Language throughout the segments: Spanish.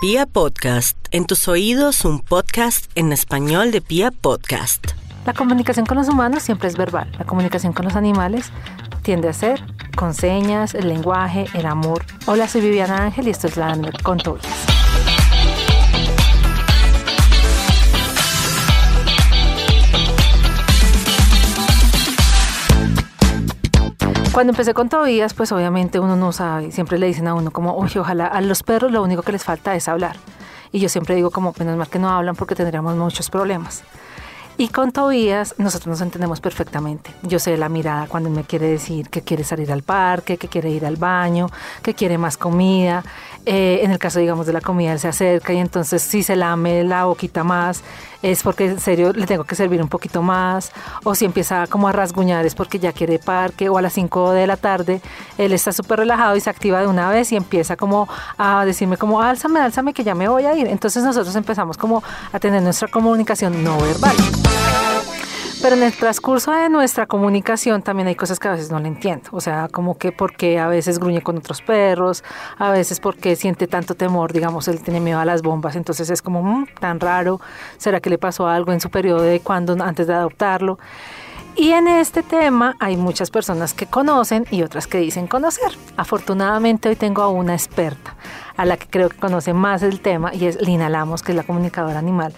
Pia Podcast, en tus oídos un podcast en español de Pia Podcast. La comunicación con los humanos siempre es verbal, la comunicación con los animales tiende a ser con señas, el lenguaje, el amor. Hola, soy Viviana Ángel y esto es La con Tobias. Cuando empecé con Tobías, pues obviamente uno no sabe, siempre le dicen a uno como, oye, ojalá a los perros lo único que les falta es hablar. Y yo siempre digo como, menos mal que no hablan porque tendríamos muchos problemas. Y con Tobías nosotros nos entendemos perfectamente. Yo sé la mirada cuando me quiere decir que quiere salir al parque, que quiere ir al baño, que quiere más comida. Eh, en el caso, digamos, de la comida, él se acerca y entonces si se lame la boquita más, es porque en serio le tengo que servir un poquito más. O si empieza como a rasguñar es porque ya quiere parque. O a las 5 de la tarde, él está súper relajado y se activa de una vez y empieza como a decirme como, álzame, álzame que ya me voy a ir. Entonces nosotros empezamos como a tener nuestra comunicación no verbal. Pero en el transcurso de nuestra comunicación también hay cosas que a veces no le entiendo. O sea, como que porque a veces gruñe con otros perros, a veces porque siente tanto temor, digamos, él tiene miedo a las bombas, entonces es como mm, tan raro. ¿Será que le pasó algo en su periodo de cuando antes de adoptarlo? Y en este tema hay muchas personas que conocen y otras que dicen conocer. Afortunadamente hoy tengo a una experta, a la que creo que conoce más el tema, y es Lina Lamos, que es la comunicadora animal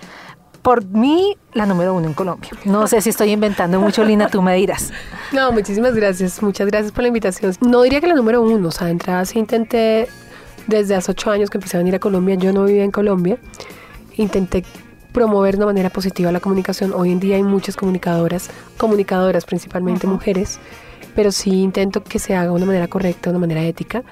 por mí, la número uno en Colombia. No sé si estoy inventando mucho, Lina, tú me dirás. No, muchísimas gracias. Muchas gracias por la invitación. No diría que la número uno, o sea, de entrada sí intenté, desde hace ocho años que empecé a venir a Colombia, yo no vivía en Colombia, intenté promover de una manera positiva la comunicación. Hoy en día hay muchas comunicadoras, comunicadoras principalmente mujeres, pero sí intento que se haga de una manera correcta, de una manera ética.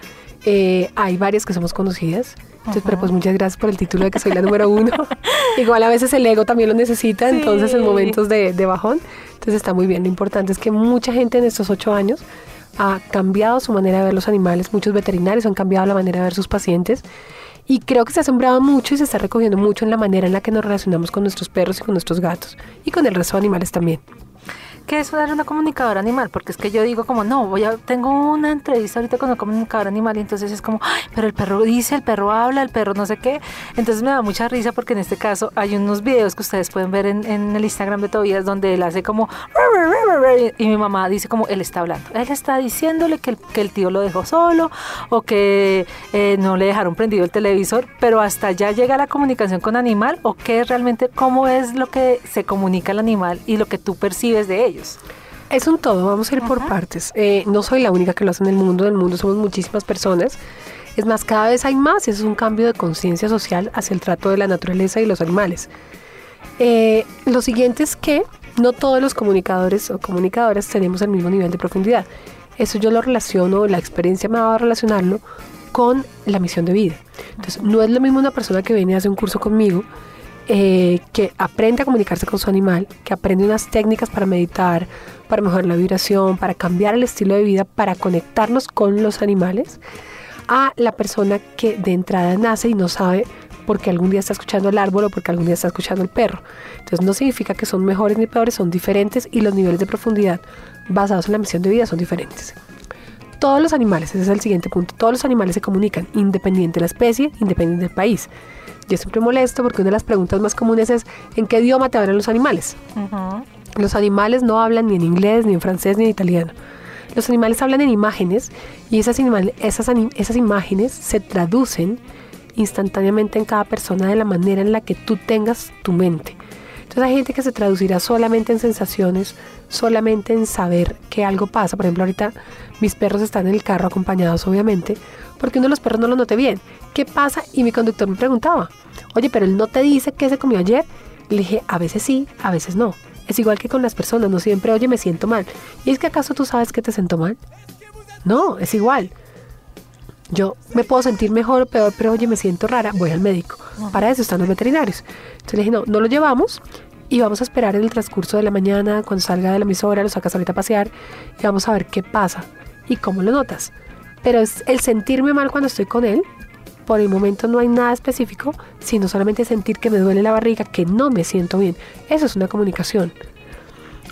Eh, hay varias que somos conocidas, entonces, pero pues muchas gracias por el título de que soy la número uno. Igual a veces el ego también lo necesita, entonces en momentos de, de bajón. Entonces está muy bien. Lo importante es que mucha gente en estos ocho años ha cambiado su manera de ver los animales. Muchos veterinarios han cambiado la manera de ver sus pacientes. Y creo que se ha sembrado mucho y se está recogiendo mucho en la manera en la que nos relacionamos con nuestros perros y con nuestros gatos y con el resto de animales también. ¿Qué es una comunicadora animal? Porque es que yo digo como, no, voy a, tengo una entrevista ahorita con una comunicadora animal y entonces es como, pero el perro dice, el perro habla, el perro no sé qué. Entonces me da mucha risa porque en este caso hay unos videos que ustedes pueden ver en, el Instagram de Tobias donde él hace como, y mi mamá dice como, él está hablando. Él está diciéndole que el, que el tío lo dejó solo o que eh, no le dejaron prendido el televisor, pero hasta allá llega la comunicación con animal o qué realmente, cómo es lo que se comunica el animal y lo que tú percibes de ellos. Es un todo, vamos a ir por partes. Eh, no soy la única que lo hace en el mundo, en el mundo somos muchísimas personas. Es más, cada vez hay más y eso es un cambio de conciencia social hacia el trato de la naturaleza y los animales. Eh, lo siguiente es que no todos los comunicadores o comunicadoras tenemos el mismo nivel de profundidad. Eso yo lo relaciono, la experiencia me ha dado a relacionarlo con la misión de vida. Entonces, no es lo mismo una persona que viene a hacer un curso conmigo eh, que aprende a comunicarse con su animal, que aprende unas técnicas para meditar, para mejorar la vibración, para cambiar el estilo de vida, para conectarnos con los animales, a la persona que de entrada nace y no sabe porque algún día está escuchando el árbol o porque algún día está escuchando el perro. Entonces no significa que son mejores ni peores, son diferentes y los niveles de profundidad basados en la misión de vida son diferentes. Todos los animales, ese es el siguiente punto, todos los animales se comunican independiente de la especie, independiente del país. Yo siempre molesto porque una de las preguntas más comunes es ¿en qué idioma te hablan los animales? Los animales no hablan ni en inglés, ni en francés, ni en italiano. Los animales hablan en imágenes y esas, esas, esas imágenes se traducen instantáneamente en cada persona de la manera en la que tú tengas tu mente. Entonces hay gente que se traducirá solamente en sensaciones, solamente en saber que algo pasa. Por ejemplo, ahorita mis perros están en el carro acompañados, obviamente, porque uno de los perros no lo noté bien. ¿Qué pasa? Y mi conductor me preguntaba, oye, pero él no te dice qué se comió ayer. Le dije, a veces sí, a veces no. Es igual que con las personas, no siempre, oye, me siento mal. ¿Y es que acaso tú sabes que te siento mal? No, es igual. Yo me puedo sentir mejor o peor, pero oye, me siento rara, voy al médico. Para eso están los veterinarios. Entonces le dije, no, no lo llevamos y vamos a esperar en el transcurso de la mañana, cuando salga de la emisora, lo sacas ahorita a pasear y vamos a ver qué pasa y cómo lo notas. Pero es el sentirme mal cuando estoy con él, por el momento no hay nada específico, sino solamente sentir que me duele la barriga, que no me siento bien. Eso es una comunicación.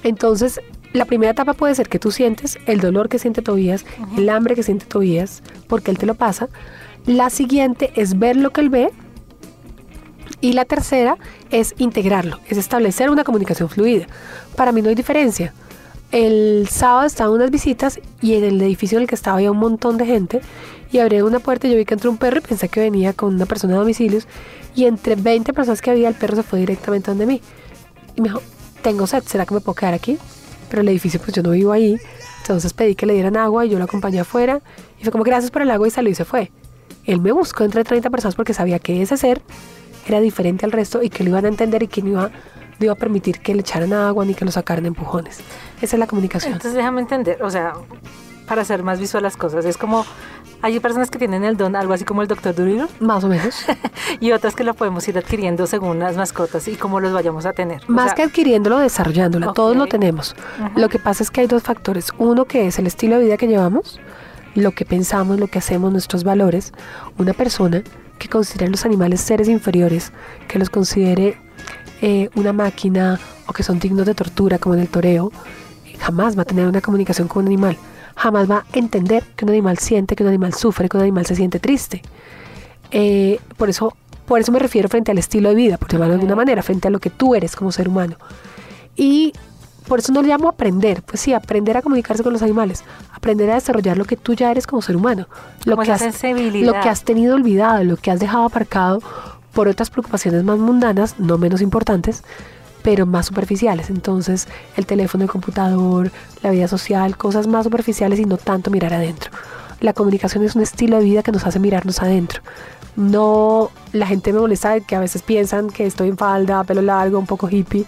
Entonces, la primera etapa puede ser que tú sientes el dolor que siente Tobías, el hambre que siente Tobías, porque él te lo pasa. La siguiente es ver lo que él ve Y la tercera es integrarlo, es establecer una comunicación fluida. Para mí no hay diferencia. El sábado estaban unas visitas y en el edificio en el que estaba había un montón de gente y abrí una puerta y yo vi que entró un perro y pensé que venía con una persona de domicilios y entre 20 personas que había el perro se fue directamente donde mí. Y me dijo, tengo sed, ¿será que me puedo quedar aquí? Pero el edificio pues yo no vivo ahí, entonces pedí que le dieran agua y yo lo acompañé afuera y fue como gracias por el agua y salió y se fue. Él me buscó entre 30 personas porque sabía que ese ser era diferente al resto y que lo iban a entender y que no iba, no iba a permitir que le echaran agua ni que lo sacaran empujones. Esa es la comunicación. Entonces déjame entender, o sea, para hacer más visual las cosas, es como hay personas que tienen el don, algo así como el doctor Dolittle. Más o menos. y otras que lo podemos ir adquiriendo según las mascotas y cómo los vayamos a tener. Más que adquiriéndolo, desarrollándola. Todos lo tenemos. Lo que pasa es que hay dos factores. Uno que es el estilo de vida que llevamos, lo que pensamos, lo que hacemos, nuestros valores. Una persona que considere a los animales seres inferiores, que los considere eh, una máquina o que son dignos de tortura, como en el toreo, jamás va a tener una comunicación con un animal jamás va a entender que un animal siente, que un animal sufre, que un animal se siente triste. Eh, por, eso, por eso me refiero frente al estilo de vida, por llamarlo de alguna manera, frente a lo que tú eres como ser humano. Y por eso no le llamo aprender, pues sí, aprender a comunicarse con los animales, aprender a desarrollar lo que tú ya eres como ser humano, lo, que has, lo que has tenido olvidado, lo que has dejado aparcado por otras preocupaciones más mundanas, no menos importantes, pero más superficiales. Entonces, el teléfono, el computador, la vida social, cosas más superficiales y no tanto mirar adentro. La comunicación es un estilo de vida que nos hace mirarnos adentro. No, la gente me molesta que a veces piensan que estoy en falda, pelo largo, un poco hippie.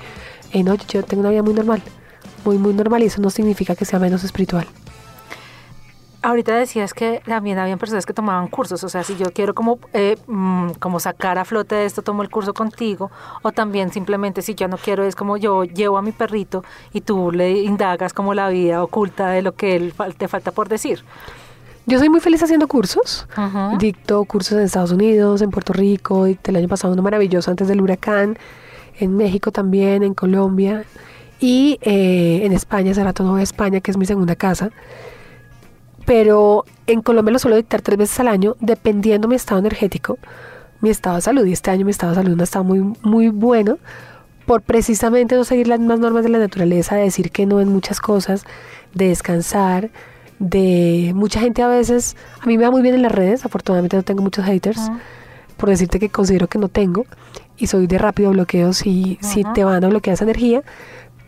Eh, no, yo tengo una vida muy normal, muy, muy normal y eso no significa que sea menos espiritual. Ahorita decías que también habían personas que tomaban cursos, o sea, si yo quiero como, eh, mm, como sacar a flote esto, tomo el curso contigo, o también simplemente si yo no quiero, es como yo llevo a mi perrito y tú le indagas como la vida oculta de lo que él te falta por decir. Yo soy muy feliz haciendo cursos. Dicto cursos en Estados Unidos, en Puerto Rico, el año pasado uno maravilloso antes del huracán, en México también, en Colombia y eh, en España, hace rato no voy a España, que es mi segunda casa pero en Colombia lo suelo dictar tres veces al año, dependiendo mi estado energético, mi estado de salud. Y este año mi estado de salud no estado muy, muy bueno por precisamente no seguir las mismas normas de la naturaleza, de decir que no en muchas cosas, de descansar, de mucha gente a veces, a mí me va muy bien en las redes, afortunadamente no tengo muchos haters, por decirte que considero que no tengo, y soy de rápido bloqueo si, si te van a bloquear esa energía,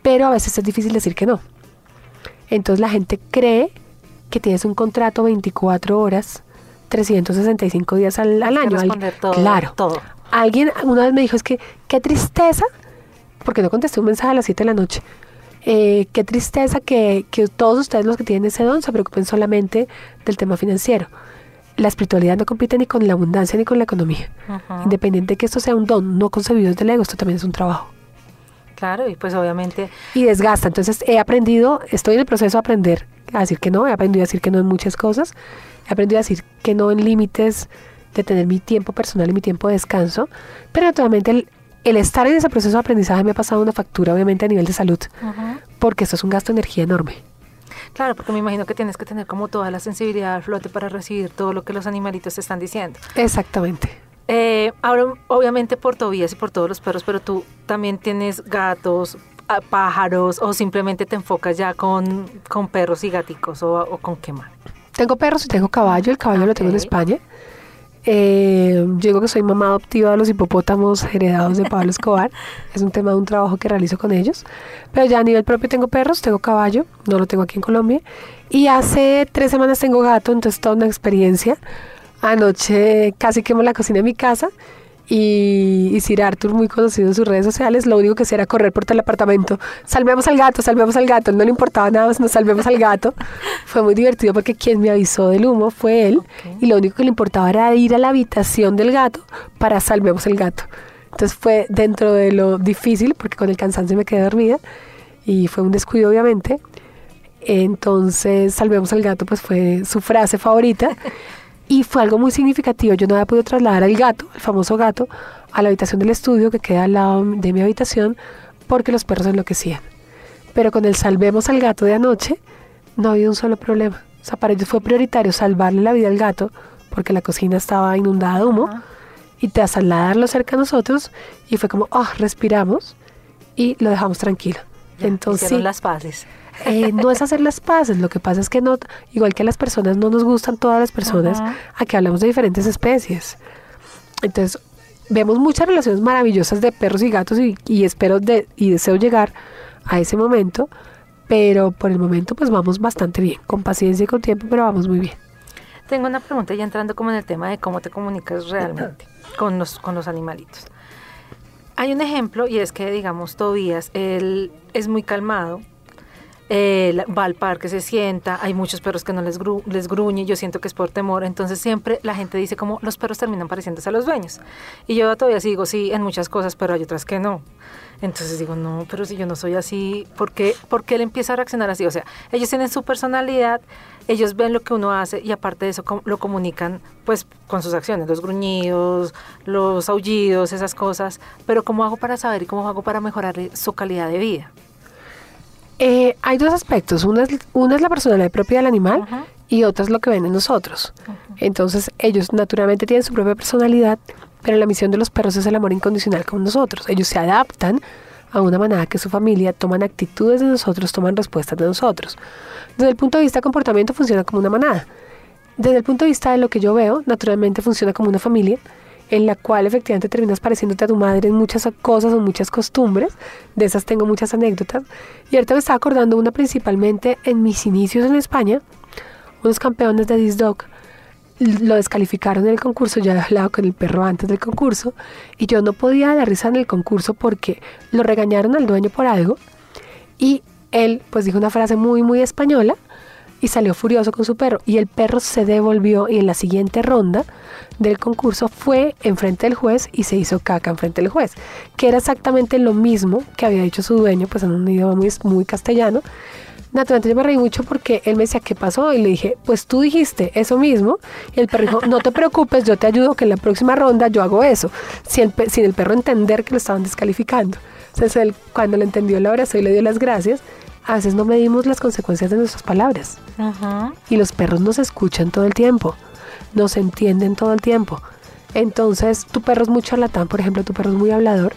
pero a veces es difícil decir que no. Entonces la gente cree que tienes un contrato 24 horas, 365 días al, año. claro. Todo. Alguien una vez me dijo, es que qué tristeza, porque no contesté un mensaje a las 7 de la noche. Eh, qué tristeza que, que, todos ustedes los que tienen ese don se preocupen solamente del tema financiero. La espiritualidad no compite ni con la abundancia ni con la economía. Independiente de que esto sea un don no concebido desde el ego, esto también es un trabajo. Claro, y pues obviamente... Y desgasta. Entonces he aprendido, estoy en el proceso de aprender a decir que no, he aprendido a decir que no en muchas cosas, he aprendido a decir que no en límites de tener mi tiempo personal y mi tiempo de descanso, pero naturalmente el, el estar en ese proceso de aprendizaje me ha pasado una factura obviamente a nivel de salud, porque esto es un gasto de energía enorme. Claro, porque me imagino que tienes que tener como toda la sensibilidad al flote para recibir todo lo que los animalitos te están diciendo. Exactamente. Eh, ahora, obviamente por Tobías y por todos los perros, pero tú también tienes gatos, pájaros o simplemente te enfocas ya con, con perros y gaticos o, con qué más? Tengo perros y tengo caballo, el caballo lo tengo en España. Eh, yo digo que soy mamá adoptiva de los hipopótamos heredados de Pablo Escobar. es un tema de un trabajo que realizo con ellos. Pero ya a nivel propio tengo perros, tengo caballo, no lo tengo aquí en Colombia. Y hace tres semanas tengo gato, entonces toda una experiencia. Anoche casi quemo la cocina de mi casa y, Sir Arthur, muy conocido en sus redes sociales, lo único que hacía era correr por todo el apartamento. Salvemos al gato, salvemos al gato. No le importaba nada, nos salvemos al gato. Fue muy divertido porque quien me avisó del humo fue él. Y lo único que le importaba era ir a la habitación del gato para salvemos al gato. Entonces fue dentro de lo difícil, porque con el cansancio me quedé dormida. Y fue un descuido, obviamente. Entonces, salvemos al gato, pues fue su frase favorita. Y fue algo muy significativo. Yo no había podido trasladar al gato, el famoso gato, a la habitación del estudio que queda al lado de mi habitación porque los perros enloquecían. Pero con el salvemos al gato de anoche, no ha habido un solo problema. O sea, para ellos fue prioritario salvarle la vida al gato porque la cocina estaba inundada de humo y trasladarlo cerca a nosotros y fue como, oh, respiramos y lo dejamos tranquilo. Entonces, Hicieron las paces. Eh, no es hacer las paces, lo que pasa es que no, igual que a las personas no nos gustan todas las personas, Ajá. aquí hablamos de diferentes especies. Entonces, vemos muchas relaciones maravillosas de perros y gatos y, y espero de, y deseo llegar a ese momento, pero por el momento pues vamos bastante bien, con paciencia y con tiempo, pero vamos muy bien. Tengo una pregunta ya entrando como en el tema de cómo te comunicas realmente con los, con los animalitos. Hay un ejemplo y es que, digamos, Tobías, él es muy calmado, él va al parque, se sienta, hay muchos perros que no les, gru- les gruñe, yo siento que es por temor, entonces siempre la gente dice como los perros terminan pareciéndose a los dueños. Y yo todavía sigo, sí, en muchas cosas, pero hay otras que no. Entonces digo, no, pero si yo no soy así, ¿por qué, por qué él empieza a reaccionar así? O sea, ellos tienen su personalidad, ellos ven lo que uno hace y aparte de eso lo comunican pues con sus acciones, los gruñidos, los aullidos, esas cosas. Pero ¿cómo hago para saber y cómo hago para mejorar su calidad de vida? Eh, hay dos aspectos, una es, una es la personalidad propia del animal Ajá. y otra es lo que ven en nosotros. Entonces ellos naturalmente tienen su propia personalidad, pero la misión de los perros es el amor incondicional con nosotros. Ellos se adaptan a una manada que es su familia, toman actitudes de nosotros, toman respuestas de nosotros. Desde el punto de vista de comportamiento funciona como una manada. Desde el punto de vista de lo que yo veo, naturalmente funciona como una familia en la cual efectivamente terminas pareciéndote a tu madre en muchas cosas o muchas costumbres. De esas tengo muchas anécdotas. Y ahorita me estaba acordando una principalmente en mis inicios en España. Unos campeones de This Dog lo descalificaron en el concurso, yo había hablado con el perro antes del concurso y yo no podía dar risa en el concurso porque lo regañaron al dueño por algo y él pues dijo una frase muy muy española y salió furioso con su perro y el perro se devolvió y en la siguiente ronda del concurso fue enfrente del juez y se hizo caca enfrente del juez, que era exactamente lo mismo que había dicho su dueño pues en un idioma muy, muy castellano Naturalmente yo me reí mucho porque él me decía, ¿qué pasó? Y le dije, pues tú dijiste eso mismo. Y el perro dijo, no te preocupes, yo te ayudo que en la próxima ronda yo hago eso. Sin el, perro entender que lo estaban descalificando. Entonces él, cuando lo entendió, lo abrazó y le dio las gracias. A veces no medimos las consecuencias de nuestras palabras. Y los perros nos escuchan todo el tiempo. Nos entienden todo el tiempo. Entonces, tu perro es muy charlatán, por ejemplo, tu perro es muy hablador,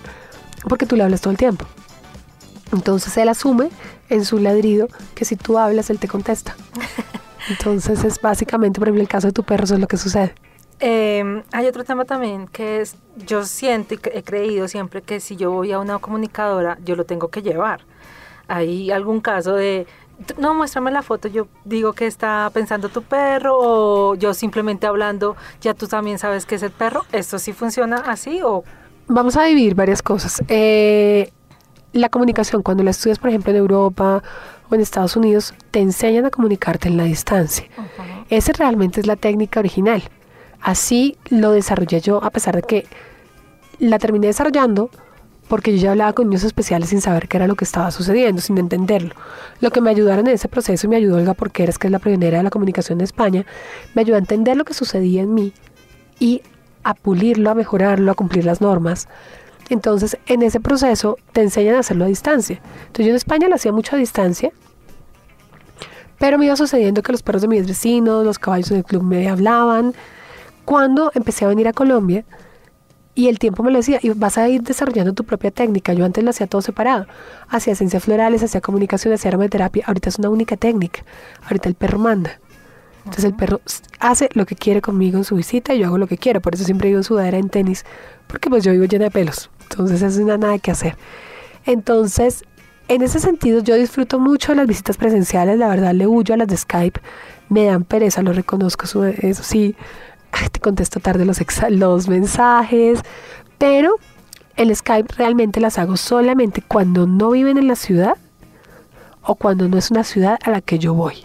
porque tú le hablas todo el tiempo. Entonces él asume en su ladrido que si tú hablas, él te contesta. Entonces es básicamente, por ejemplo, el caso de tu perro, eso es lo que sucede. Eh, hay otro tema también que es, yo siento y he creído siempre que si yo voy a una comunicadora, yo lo tengo que llevar. Hay algún caso de, "T- no, muéstrame la foto, yo digo que está pensando tu perro o yo simplemente hablando, ya tú también sabes que es el perro. ¿Esto sí funciona así o Vamos a dividir varias cosas. Eh, la comunicación, cuando la estudias, por ejemplo, en Europa o en Estados Unidos, te enseñan a comunicarte en la distancia. Esa realmente es la técnica original. Así lo desarrollé yo, a pesar de que la terminé desarrollando porque yo ya hablaba con niños especiales sin saber qué era lo que estaba sucediendo, sin entenderlo. Lo que me ayudaron en ese proceso y me ayudó Olga Porqueras, que es la pionera de la comunicación de España, me ayudó a entender lo que sucedía en mí y a pulirlo, a mejorarlo, a cumplir las normas. Entonces, en ese proceso te enseñan a hacerlo a distancia. Entonces, yo en España lo hacía mucho a distancia, pero me iba sucediendo que los perros de mis vecinos, los caballos en el club me hablaban. Cuando empecé a venir a Colombia, y el tiempo me lo decía, y vas a ir desarrollando tu propia técnica. Yo antes lo hacía todo separado. Hacía ciencias florales, hacía comunicación, hacía aromaterapia. Ahorita es una única técnica. Ahorita el perro manda. Entonces el perro hace lo que quiere conmigo en su visita y yo hago lo que quiero. Por eso siempre vivo en sudadera en tenis, porque pues yo vivo llena de pelos. Entonces eso no nada que hacer. Entonces, en ese sentido, yo disfruto mucho de las visitas presenciales. La verdad, le huyo a las de Skype. Me dan pereza, lo reconozco. Eso sí, te contesto tarde los, los mensajes. Pero el Skype realmente las hago solamente cuando no viven en la ciudad o cuando no es una ciudad a la que yo voy.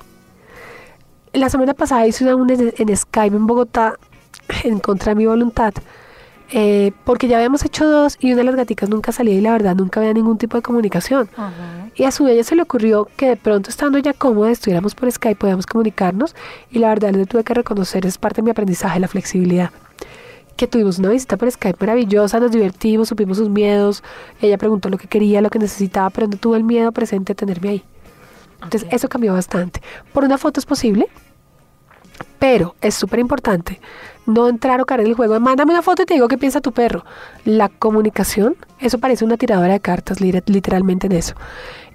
La semana pasada hice una en Skype en Bogotá en contra de mi voluntad. Eh, porque ya habíamos hecho dos y una de las gaticas nunca salía y la verdad nunca había ningún tipo de comunicación. Y a su vez se le ocurrió que de pronto estando ya cómoda, estuviéramos por Skype, podíamos comunicarnos y la verdad le tuve que reconocer, es parte de mi aprendizaje, la flexibilidad. Que tuvimos una visita por Skype maravillosa, nos divertimos, supimos sus miedos, ella preguntó lo que quería, lo que necesitaba, pero no tuvo el miedo presente de tenerme ahí. Entonces Ok. eso cambió bastante. Por una foto es posible, pero es súper importante no entrar o caer en el juego mándame una foto y te digo qué piensa tu perro. La comunicación, eso parece una tiradora de cartas, lit- literalmente en eso.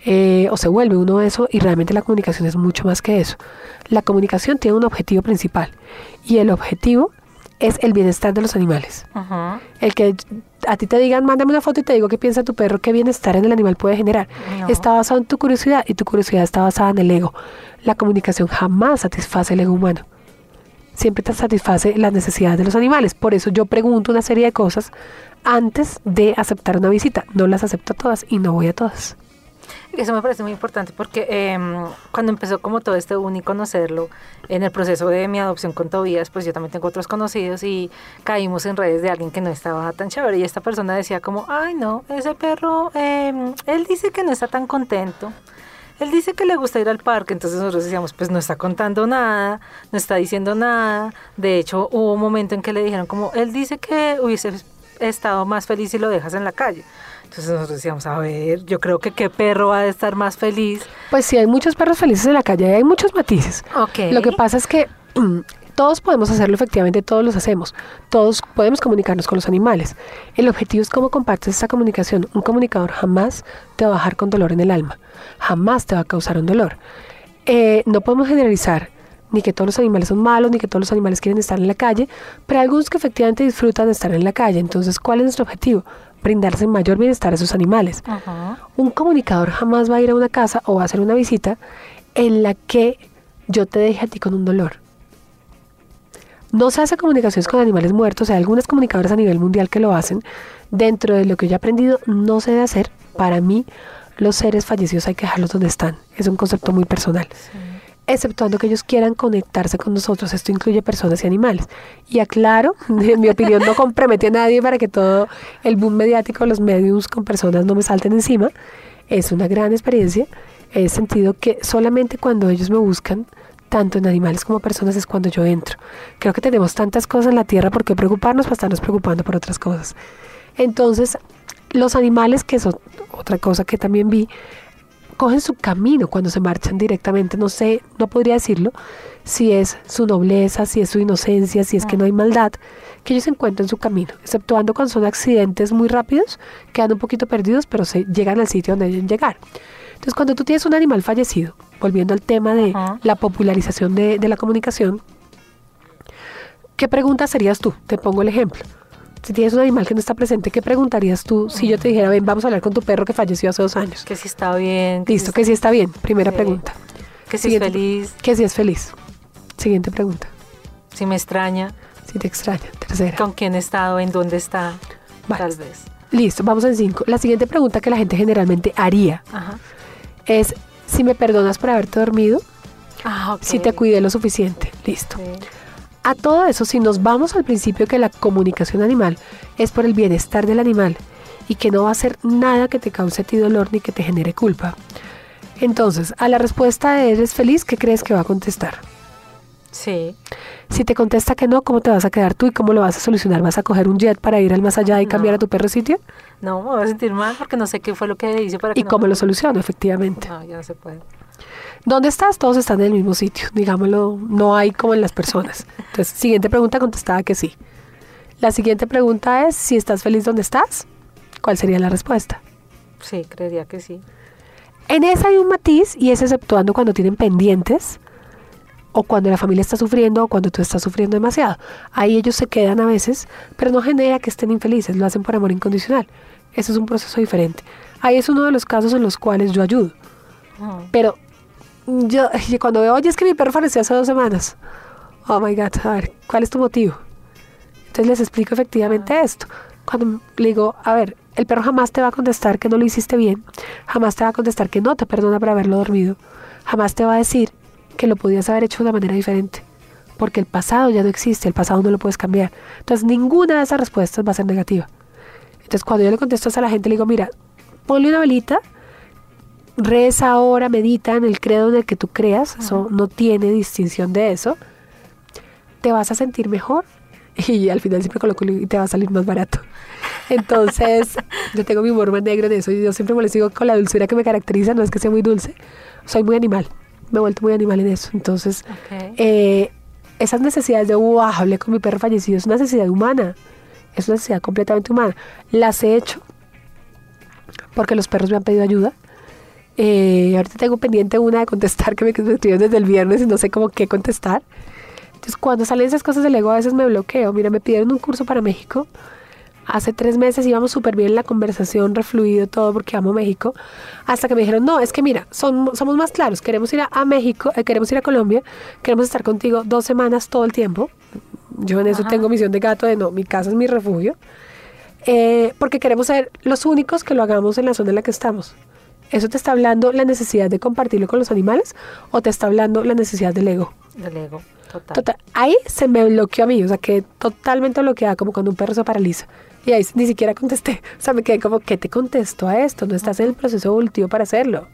Eh, o se vuelve uno eso y realmente la comunicación es mucho más que eso. La comunicación tiene un objetivo principal y el objetivo es el bienestar de los animales. El que a ti te digan, mándame una foto y te digo qué piensa tu perro, qué bienestar en el animal puede generar. No. Está basado en tu curiosidad y tu curiosidad está basada en el ego. La comunicación jamás satisface el ego humano. Siempre te satisface las necesidades de los animales. Por eso yo pregunto una serie de cosas antes de aceptar una visita. No las acepto todas y no voy a todas. Eso me parece muy importante porque em, cuando empezó como todo este y conocerlo, en el proceso de mi adopción con Tobías, pues yo también tengo otros conocidos y caímos en redes de alguien que no estaba tan chévere y esta persona decía como, ay no, ese perro, em, él dice que no está tan contento. Él dice que le gusta ir al parque, entonces nosotros decíamos, pues no está contando nada, no está diciendo nada. De hecho, hubo un momento en que le dijeron como, él dice que hubiese estado más feliz si lo dejas en la calle. Entonces nosotros decíamos, a ver, yo creo que qué perro va a estar más feliz. Pues sí, hay muchos perros felices en la calle, hay muchos matices. Ok. Lo que pasa es que mm, todos podemos hacerlo, efectivamente, todos los hacemos. Todos podemos comunicarnos con los animales. El objetivo es cómo compartes esa comunicación. Un comunicador jamás te va a bajar con dolor en el alma. Jamás te va a causar un dolor. Eh, no podemos generalizar ni que todos los animales son malos, ni que todos los animales quieren estar en la calle, pero hay algunos que efectivamente disfrutan de estar en la calle. Entonces, ¿cuál es nuestro objetivo? Brindarse mayor bienestar a esos animales. Ajá. Un comunicador jamás va a ir a una casa o va a hacer una visita en la que yo te deje a ti con un dolor. No se hace comunicaciones con animales muertos, hay algunas comunicadoras a nivel mundial que lo hacen. Dentro de lo que yo he aprendido, no se debe hacer. Para mí, los seres fallecidos hay que dejarlos donde están. Es un concepto muy personal. Exceptuando que ellos quieran conectarse con nosotros. Esto incluye personas y animales. Y aclaro, en mi opinión, no compromete a nadie para que todo el boom mediático, los medios con personas no me salten encima. Es una gran experiencia. He sentido que solamente cuando ellos me buscan, tanto en animales como personas, es cuando yo entro. Creo que tenemos tantas cosas en la tierra por qué preocuparnos para estarnos preocupando por otras cosas. Entonces, los animales, que son otra cosa que también vi, cogen su camino cuando se marchan directamente. No sé, no podría decirlo si es su nobleza, si es su inocencia, si es que no hay maldad, que ellos encuentran su camino, exceptuando cuando son accidentes muy rápidos, quedan un poquito perdidos, pero se llegan al sitio donde deben llegar. Entonces, cuando tú tienes un animal fallecido, volviendo al tema de Ajá. la popularización de, de la comunicación, ¿qué pregunta serías tú? Te pongo el ejemplo. Si tienes un animal que no está presente, ¿qué preguntarías tú si yo te dijera, ven, vamos a hablar con tu perro que falleció hace dos años? Que si está bien. Listo, si que sí está bien. Primera Sí. pregunta. Que si es feliz, Que si es feliz. Siguiente pregunta. si me extraña, Si te extraña. Tercera. con quién he estado, en dónde está, Vale. tal vez. Listo, vamos en cinco. La siguiente pregunta que la gente generalmente haría Ajá. Es si me perdonas por haberte dormido, Ah, si te cuidé lo suficiente. Listo. A todo eso, si nos vamos al principio que la comunicación animal es por el bienestar del animal y que no va a hacer nada que te cause a ti dolor ni que te genere culpa. Entonces, a la respuesta de ¿eres feliz? ¿Qué crees que va a contestar? Sí. Si te contesta que no, ¿cómo te vas a quedar tú y cómo lo vas a solucionar? ¿Vas a coger un jet para ir al más allá y No. cambiar a tu perro sitio? No, me voy a sentir mal porque no sé qué fue lo que hice para que ¿Y no- cómo lo soluciono? Efectivamente. No, ya no se puede. ¿Dónde estás? Todos están en el mismo sitio. Digámoslo, no hay como en las personas. Entonces, siguiente pregunta contestada que sí. La siguiente pregunta es, si estás feliz donde estás, ¿cuál sería la respuesta? Sí, creería que sí. En esa hay un matiz y es exceptuando cuando tienen pendientes o cuando la familia está sufriendo o cuando tú estás sufriendo demasiado. Ahí ellos se quedan a veces, pero no genera que estén infelices, lo hacen por amor incondicional. Eso es un proceso diferente. Ahí es uno de los casos en los cuales yo ayudo. Pero yo cuando veo, oye, es que mi perro falleció hace dos semanas. Oh my God, a ver, ¿cuál es tu motivo? Entonces les explico efectivamente esto. Cuando le digo, a ver, el perro jamás te va a contestar que no lo hiciste bien, jamás te va a contestar que no te perdona por haberlo dormido, jamás te va a decir que lo podías haber hecho de una manera diferente, porque el pasado ya no existe, el pasado no lo puedes cambiar. Entonces ninguna de esas respuestas va a ser negativa. Entonces cuando yo le contesto a la gente, le digo, mira, ponle una velita, reza ahora, medita en el credo en el que tú creas, eso no tiene distinción de eso, te vas a sentir mejor y al final siempre coloco y te va a salir más barato. Entonces, yo tengo mi humor más negro en eso y yo siempre me les digo con la dulzura que me caracteriza, no es que sea muy dulce, soy muy animal, me he vuelto muy animal en eso. Entonces, Ok. eh, esas necesidades de, wow, hablé con mi perro fallecido, es una necesidad humana. Es una necesidad completamente humana. Las he hecho porque los perros me han pedido ayuda. Eh, ahorita tengo pendiente una de contestar que me escribieron desde el viernes y no sé cómo qué contestar. Entonces, cuando salen esas cosas del ego, a veces me bloqueo. Mira, me pidieron un curso para México. Hace tres meses íbamos súper bien la conversación, refluido todo porque amo México. Hasta que me dijeron, no, es que mira, son, somos más claros. Queremos ir a, México, eh, queremos ir a Colombia, queremos estar contigo dos semanas todo el tiempo. Yo en eso tengo misión de gato de no, mi casa es mi refugio. Eh, porque queremos ser los únicos que lo hagamos en la zona en la que estamos. ¿Eso te está hablando la necesidad de compartirlo con los animales o te está hablando la necesidad del ego? Del ego. Total. Ahí se me bloqueó a mí, o sea, que totalmente bloqueada, como cuando un perro se paraliza. Y ahí ni siquiera contesté. O sea, me quedé como, ¿qué te contesto a esto? No estás en el proceso evolutivo para hacerlo.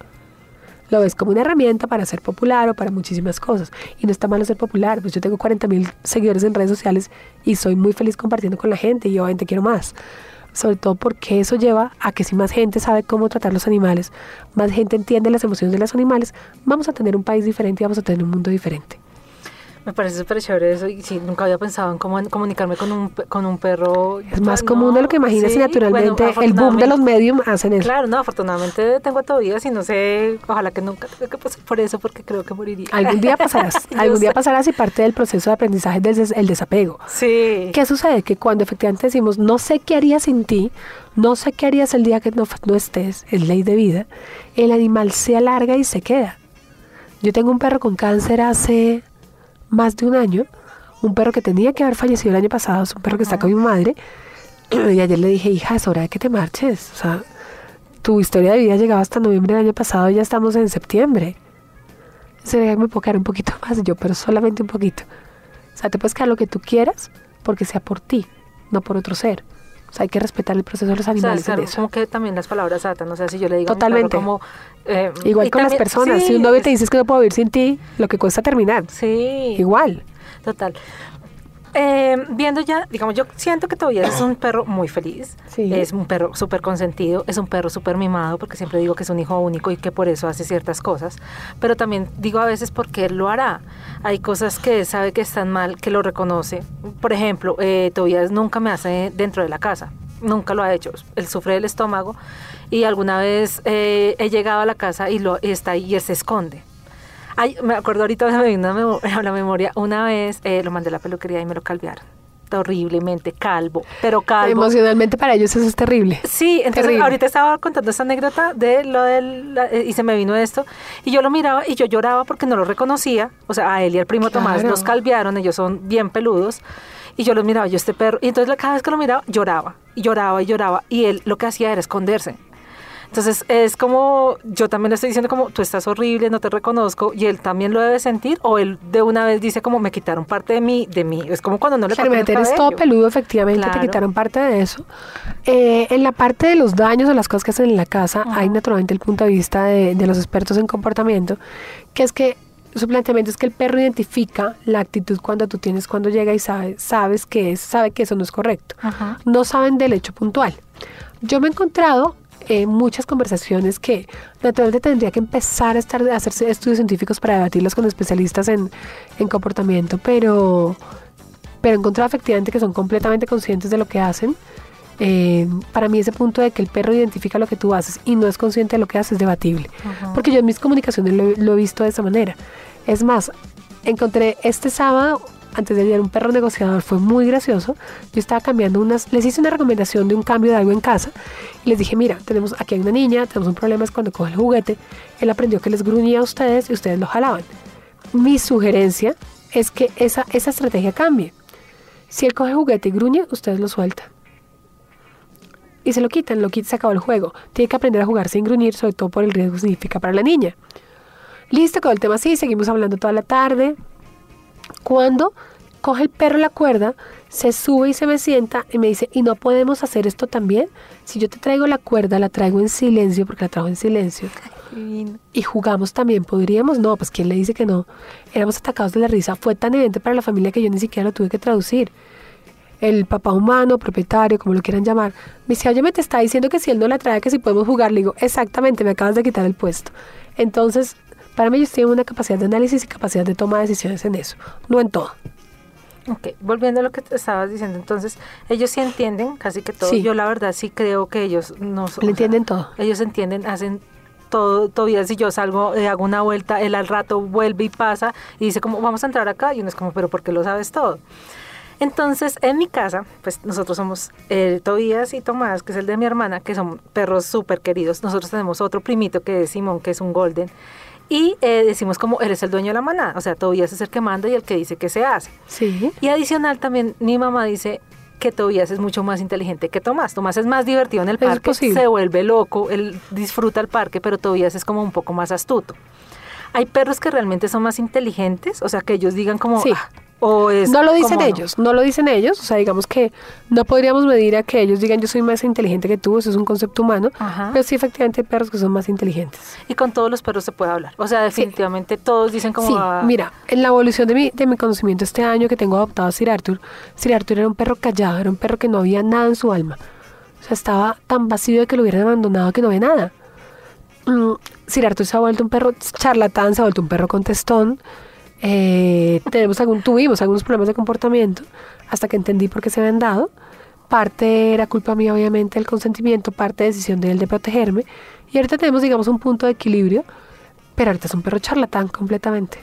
Lo ves como una herramienta para ser popular o para muchísimas cosas. Y no está malo ser popular. Pues yo tengo 40 mil seguidores en redes sociales y soy muy feliz compartiendo con la gente y obviamente quiero más. Sobre todo porque eso lleva a que si más gente sabe cómo tratar los animales, más gente entiende las emociones de los animales, vamos a tener un país diferente y vamos a tener un mundo diferente. Me parece súper chévere eso y sí, nunca había pensado en cómo comunicarme con un, con un perro. Es más común de lo que imaginas y naturalmente el boom de los medium hacen eso. Claro, no, afortunadamente tengo todavía, si no sé, ojalá que nunca tenga que pasar por eso porque creo que moriría. Algún día pasarás, algún día pasarás y parte del proceso de aprendizaje es el desapego. Sí. ¿Qué sucede? Que cuando efectivamente decimos, no sé qué haría sin ti, no sé qué harías el día que no, no estés, es ley de vida, el animal se alarga y se queda. Yo tengo un perro con cáncer hace más de un año, un perro que tenía que haber fallecido el año pasado, es un perro que está con mi madre, y ayer le dije, hija, es hora de que te marches, o sea, tu historia de vida llegaba hasta noviembre del año pasado y ya estamos en septiembre. Se me puedo quedar un poquito más, yo, pero solamente un poquito. O sea, te puedes quedar lo que tú quieras porque sea por ti, no por otro ser. O sea, hay que respetar el proceso de los animales. O sea, como que también las palabras atan, o sea, si yo le digo Totalmente. como... Eh, Igual con las personas, si un novio te dices que no puedo vivir sin ti, lo que cuesta terminar. Sí. Igual. Total. Eh, viendo ya, digamos, yo siento que todavía es un perro muy feliz. Es un perro súper consentido, es un perro súper mimado, porque siempre digo que es un hijo único y que por eso hace ciertas cosas. Pero también digo a veces porque él lo hará. Hay cosas que sabe que están mal, que lo reconoce. Por ejemplo, eh, Tobias nunca me hace dentro de la casa. Nunca lo ha hecho. Él sufre del estómago y alguna vez eh, he llegado a la casa y, lo, y está ahí y él se esconde Ay, me acuerdo ahorita, me vino a la memoria, una vez eh, lo mandé a la peluquería y me lo calvearon horriblemente calvo, pero calvo. Emocionalmente para ellos eso es terrible. Sí, entonces ahorita estaba contando esa anécdota de lo del eh, y se me vino esto y yo lo miraba y yo lloraba porque no lo reconocía, o sea, a él y al primo Tomás los calvearon, ellos son bien peludos y yo los miraba, yo este perro y entonces cada vez que lo miraba lloraba y lloraba y lloraba y él lo que hacía era esconderse. Entonces es como, yo también le estoy diciendo como, tú estás horrible, no te reconozco, y él también lo debe sentir, o él de una vez dice como, me quitaron parte de mí, de mí. Es como cuando no le claro, eres todo peludo, efectivamente, te quitaron parte de eso. Eh, en la parte de los daños o las cosas que hacen en la casa, hay naturalmente el punto de vista de, los expertos en comportamiento, que es que su planteamiento es que el perro identifica la actitud cuando tú tienes cuando llega y sabe, sabes que es, sabe que eso no es correcto. No saben del hecho puntual. Yo me he encontrado eh, muchas conversaciones que naturalmente tendría que empezar a, estar, a hacerse estudios científicos para debatirlos con especialistas en, en comportamiento, pero, pero he encontrado efectivamente que son completamente conscientes de lo que hacen. Eh, para mí ese punto de que el perro identifica lo que tú haces y no es consciente de lo que haces es debatible. Porque yo en mis comunicaciones lo, lo, he visto de esa manera. Es más, encontré este sábado antes de ayer un perro negociador fue muy gracioso. Yo estaba cambiando unas, les hice una recomendación de un cambio de algo en casa y les dije, mira, tenemos aquí hay una niña, tenemos un problema es cuando coge el juguete, él aprendió que les gruñía a ustedes y ustedes lo jalaban. Mi sugerencia es que esa, esa estrategia cambie. Si él coge el juguete y gruñe, ustedes lo sueltan. Y se lo quitan, lo quitan, se acabó el juego. Tiene que aprender a jugar sin gruñir, sobre todo por el riesgo que significa para la niña. Listo, con el tema así, seguimos hablando toda la tarde. Cuando coge el perro la cuerda, se sube y se me sienta y me dice, ¿y no podemos hacer esto también? Si yo te traigo la cuerda, la traigo en silencio, porque la traigo en silencio, y jugamos también, ¿podríamos? No, pues ¿quién le dice que no? Éramos atacados de la risa. Fue tan evidente para la familia que yo ni siquiera lo tuve que traducir. El papá humano, propietario, como lo quieran llamar, me dice, oye, me te está diciendo que si él no la trae, que si podemos jugar. Le digo, exactamente, me acabas de quitar el puesto. Entonces, Para mí ellos tienen una capacidad de análisis y capacidad de toma de decisiones en eso, no en todo. Ok, volviendo a lo que te estabas diciendo, entonces ellos sí entienden casi que todo. Sí. Yo la verdad sí creo que ellos no... o sea, Le entienden todo. Ellos entienden, hacen todo, todavía si yo salgo, eh, hago una vuelta, él al rato vuelve y pasa y dice como vamos a entrar acá y uno es como, pero ¿por qué lo sabes todo? Entonces, en mi casa, pues nosotros somos eh, Tobías y Tomás, que es el de mi hermana, que son perros súper queridos. Nosotros tenemos otro primito que es Simón, que es un golden. Y eh, decimos como, eres el dueño de la manada. O sea, Tobías es el que manda y el que dice que se hace. Sí. Y adicional también, mi mamá dice que Tobías es mucho más inteligente que Tomás. Tomás es más divertido en el parque, se vuelve loco, él disfruta el parque, pero Tobías es como un poco más astuto. Hay perros que realmente son más inteligentes, o sea, que ellos digan como... Sí. "Ah", o es No lo dicen no. ellos, no lo dicen ellos, o sea, digamos que no podríamos medir a que ellos digan yo soy más inteligente que tú, eso es un concepto humano, Ajá. pero sí efectivamente hay perros que son más inteligentes. Y con todos los perros se puede hablar. O sea, definitivamente todos dicen como... Sí, "Ah, mira, en la evolución de mi, de mi conocimiento este año que tengo adoptado a Sir Arthur, Sir Arthur era un perro callado, era un perro que no había nada en su alma. O sea, estaba tan vacío de que lo hubieran abandonado que no había nada. Mm, Sir Arthur se ha vuelto un perro charlatán, se ha vuelto un perro contestón. Eh, tenemos algún, tuvimos algunos problemas de comportamiento hasta que entendí por qué se habían dado. Parte era culpa mía, obviamente, el consentimiento, parte decisión de él de protegerme. Y ahorita tenemos, digamos, un punto de equilibrio, pero ahorita es un perro charlatán completamente.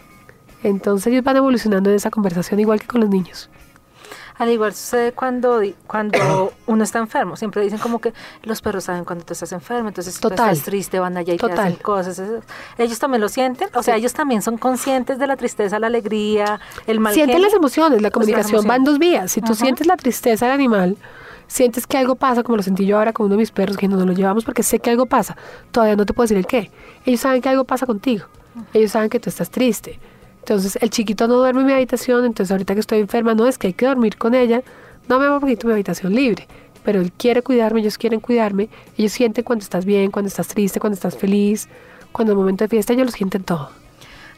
Entonces ellos van evolucionando en esa conversación igual que con los niños. Al igual sucede cuando, cuando uno está enfermo. Siempre dicen como que los perros saben cuando tú estás enfermo, entonces si tú estás triste van allá y te Total. hacen cosas. eso. Ellos también lo sienten, o sea, Sí. ellos también son conscientes de la tristeza, la alegría, el mal Sienten las emociones, la Pues comunicación va en dos vías. Si tú sientes la tristeza del animal, sientes que algo pasa, como lo sentí yo ahora con uno de mis perros, que no nos lo llevamos porque sé que algo pasa. Todavía no te puedo decir el qué. Ellos saben que algo pasa contigo. Ellos saben que tú estás triste. Entonces, el chiquito no duerme en mi habitación, entonces ahorita que estoy enferma, no es que hay que dormir con ella. No me hago porque mi habitación libre. Pero él quiere cuidarme, ellos quieren cuidarme. Ellos sienten cuando estás bien, cuando estás triste, cuando estás feliz. Cuando es momento de fiesta, ellos lo sienten todo.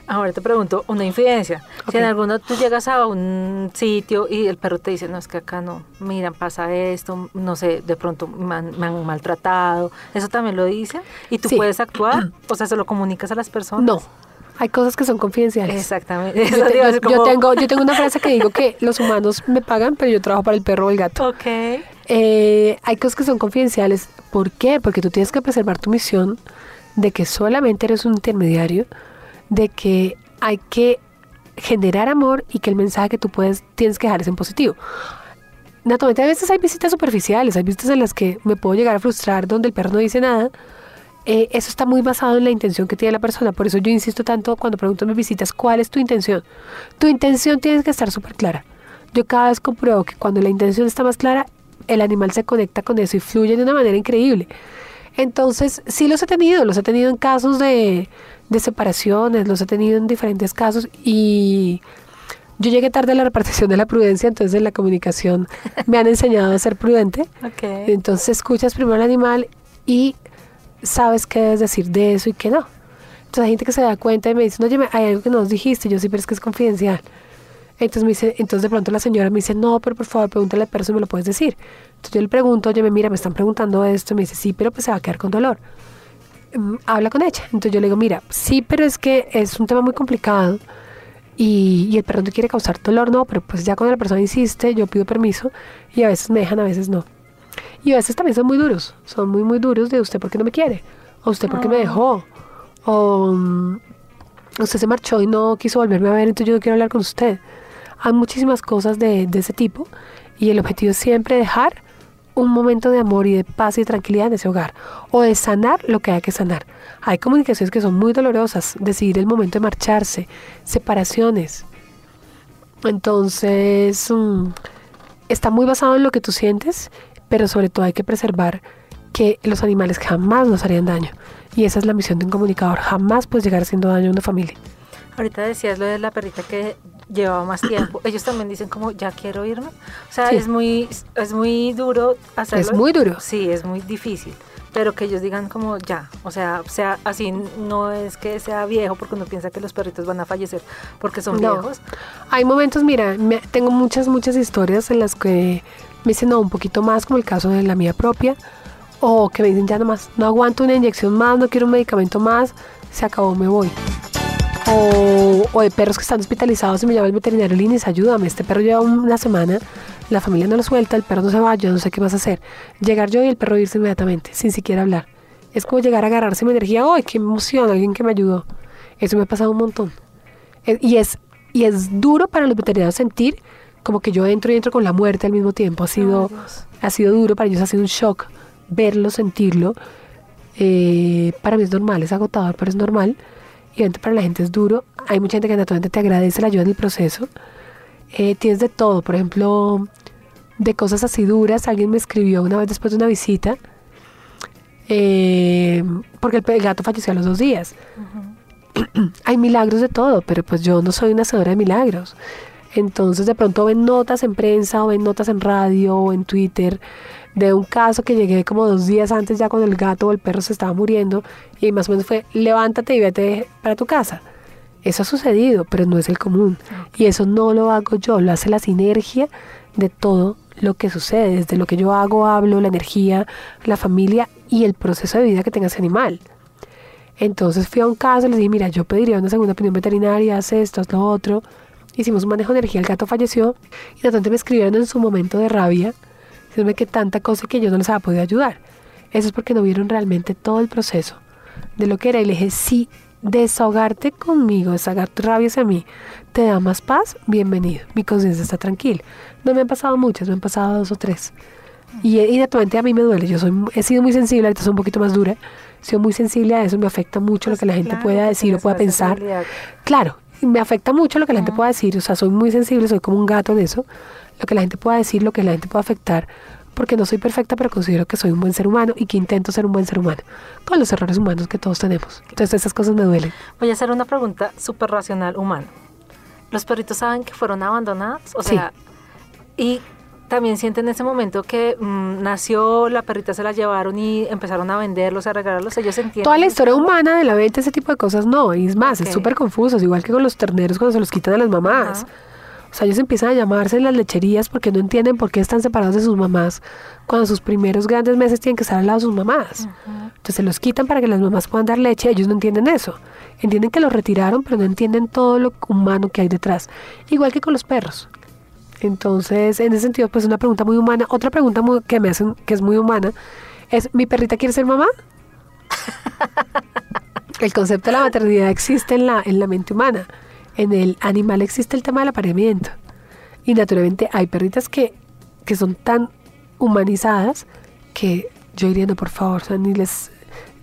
Ahora te pregunto, una infidencia. Si en alguno tú llegas a un sitio y el perro te dice, no, es que acá no, mira, pasa esto, no sé, de pronto me han, me han maltratado, ¿eso también lo dice? ¿Y tú Sí. puedes actuar? O sea, ¿se lo comunicas a las personas? No, hay cosas que son confidenciales. Exactamente. Yo, te- tengo, yo tengo una frase que digo que los humanos me pagan, pero yo trabajo para el perro o el gato. Ok. Eh, hay cosas que son confidenciales. ¿Por qué? Porque tú tienes que preservar tu misión de que solamente eres un intermediario, de que hay que generar amor y que el mensaje que tú puedes tienes que dejar es en positivo. Naturalmente, a veces hay visitas superficiales, hay visitas en las que me puedo llegar a frustrar donde el perro no dice nada. Eh, eso está muy basado en la intención que tiene la persona. Por eso yo insisto tanto cuando pregunto en mis visitas, ¿cuál es tu intención? Tu intención tiene que estar súper clara. Yo cada vez compruebo que cuando la intención está más clara, el animal se conecta con eso y fluye de una manera increíble. Entonces, sí los he tenido, los he tenido en casos de, de separaciones, los he tenido en diferentes casos y yo llegué tarde a la repartición de la prudencia, entonces en la comunicación me han enseñado a ser prudente. Ok. Entonces escuchas primero al animal y sabes qué debes decir de eso y qué no. Entonces hay gente que se da cuenta y me dice, oye, hay algo que no nos dijiste, yo sí, pero es que es confidencial. Entonces me dice, entonces de pronto la señora me dice, no, pero por favor pregúntale al perro me lo puedes decir. Entonces yo le pregunto, oye, mira, me están preguntando esto, y me dice, sí, pero pues se va a quedar con dolor. Mm, Habla con ella. Entonces yo le digo, mira, sí, pero es que es un tema muy complicado y, y el perro no quiere causar dolor, no, pero pues ya cuando la persona insiste, yo pido permiso y a veces me dejan, a veces no. Y a veces también son muy duros, son muy, muy duros de usted porque no me quiere, o usted porque me dejó, o mm, usted se marchó y no quiso volverme a ver, entonces yo no quiero hablar con usted. Hay muchísimas cosas de, de ese tipo y el objetivo es siempre dejar un momento de amor y de paz y de tranquilidad en ese hogar o de sanar lo que hay que sanar. Hay comunicaciones que son muy dolorosas, decidir el momento de marcharse, separaciones. Entonces, mm, está muy basado en lo que tú sientes, pero sobre todo hay que preservar que los animales jamás nos harían daño. Y esa es la misión de un comunicador, jamás puedes llegar haciendo daño a una familia. Ahorita decías lo de la perrita que llevaba más tiempo. Ellos también dicen como, ya quiero irme. O sea, Sí. es muy es muy duro hacerlo. Es muy duro. Sí, es muy difícil. Pero que ellos digan como, ya. O sea, sea así no es que sea viejo porque uno piensa que los perritos van a fallecer porque son No. viejos. Hay momentos, mira, me- tengo muchas, muchas historias en las que me dicen no, un poquito más, como el caso de la mía propia, o que me dicen ya nomás, no aguanto una inyección más, no quiero un medicamento más, se acabó, me voy. O, o de perros que están hospitalizados y me llama el veterinario dice, ayúdame, este perro lleva una semana, la familia no lo suelta, el perro no se va, yo no sé qué más hacer. Llegar yo y el perro irse inmediatamente, sin siquiera hablar. Es como llegar a agarrarse mi energía, ¡ay, qué emoción! Alguien que me ayudó. Eso me ha pasado un montón. Y es, y es duro para los veterinarios sentir como que yo entro y entro con la muerte al mismo tiempo. Ha sido, ha sido duro para ellos, ha sido un shock verlo, sentirlo. Eh, para mí es normal, es agotador, pero es normal. Y obviamente para la gente es duro. Hay mucha gente que naturalmente te agradece la ayuda en el proceso. Eh, tienes de todo, por ejemplo, de cosas así duras. Alguien me escribió una vez después de una visita, eh, porque el, gato falleció a los dos días. Hay milagros de todo, pero pues yo no soy una hacedora de milagros. Entonces de pronto ven notas en prensa o ven notas en radio o en Twitter de un caso que llegué como dos días antes ya cuando el gato o el perro se estaba muriendo y más o menos fue levántate y vete para tu casa. Eso ha sucedido, pero no es el común. Y eso no lo hago yo, lo hace la sinergia de todo lo que sucede, desde lo que yo hago, hablo, la energía, la familia y el proceso de vida que tenga ese animal. Entonces fui a un caso, les dije, mira, yo pediría una segunda opinión veterinaria, haz esto, haz lo otro. Hicimos un manejo de energía, el gato falleció y de repente me escribieron en su momento de rabia, diciéndome que tanta cosa que yo no les había podido ayudar. Eso es porque no vieron realmente todo el proceso de lo que era. Y le dije, sí, desahogarte conmigo, desahogar tu rabia hacia mí, te da más paz, bienvenido. Mi conciencia está tranquila. No me han pasado muchas, me han pasado dos o tres. Y, y naturalmente a mí me duele. Yo soy, he sido muy sensible, ahorita soy un poquito más dura. He sido muy sensible a eso, me afecta mucho lo que la gente Claro, pueda decir o pueda pensar. Claro, me afecta mucho lo que la gente pueda decir, o sea, soy muy sensible, soy como un gato en eso, lo que la gente pueda decir, lo que la gente pueda afectar, porque no soy perfecta, pero considero que soy un buen ser humano y que intento ser un buen ser humano, con los errores humanos que todos tenemos. Entonces esas cosas me duelen. Voy a hacer una pregunta súper racional humana. ¿Los perritos saben que fueron abandonados? O Sí. sea, y también sienten en ese momento que mm, nació, la perrita se la llevaron y empezaron a venderlos, a regalarlos. Ellos entienden. Toda la historia humana de la venta, ese tipo de cosas, no, y es más, Ok. es súper confuso, es igual que con los terneros cuando se los quitan a las mamás. Ajá. O sea, ellos empiezan a llamarse las lecherías porque no entienden por qué están separados de sus mamás cuando sus primeros grandes meses tienen que estar al lado de sus mamás. Entonces se los quitan para que las mamás puedan dar leche, ellos no entienden eso. Entienden que los retiraron, pero no entienden todo lo humano que hay detrás. Igual que con los perros. Entonces, en ese sentido, pues una pregunta muy humana. Otra pregunta muy- que me hacen, que es muy humana, es, ¿mi perrita quiere ser mamá? el concepto de la maternidad existe en la, en la mente humana. En el animal existe el tema del apareamiento. Y naturalmente hay perritas que, que son tan humanizadas que yo diría, no, por favor, o sea, ni les...